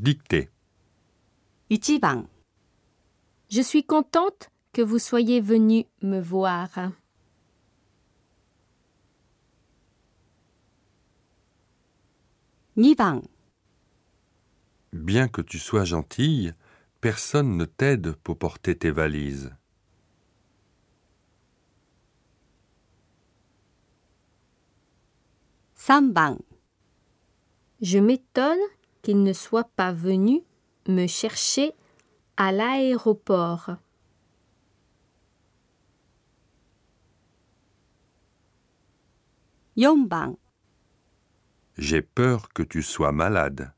Dictée. 1番 Je suis contente que vous soyez venu me voir. 2番 Bien que tu sois gentille, personne ne t'aide pour porter tes valises. 3番 Je m'étonne qu'il ne soit pas venu me chercher à l'aéroport. 4番 J'ai peur que tu sois malade.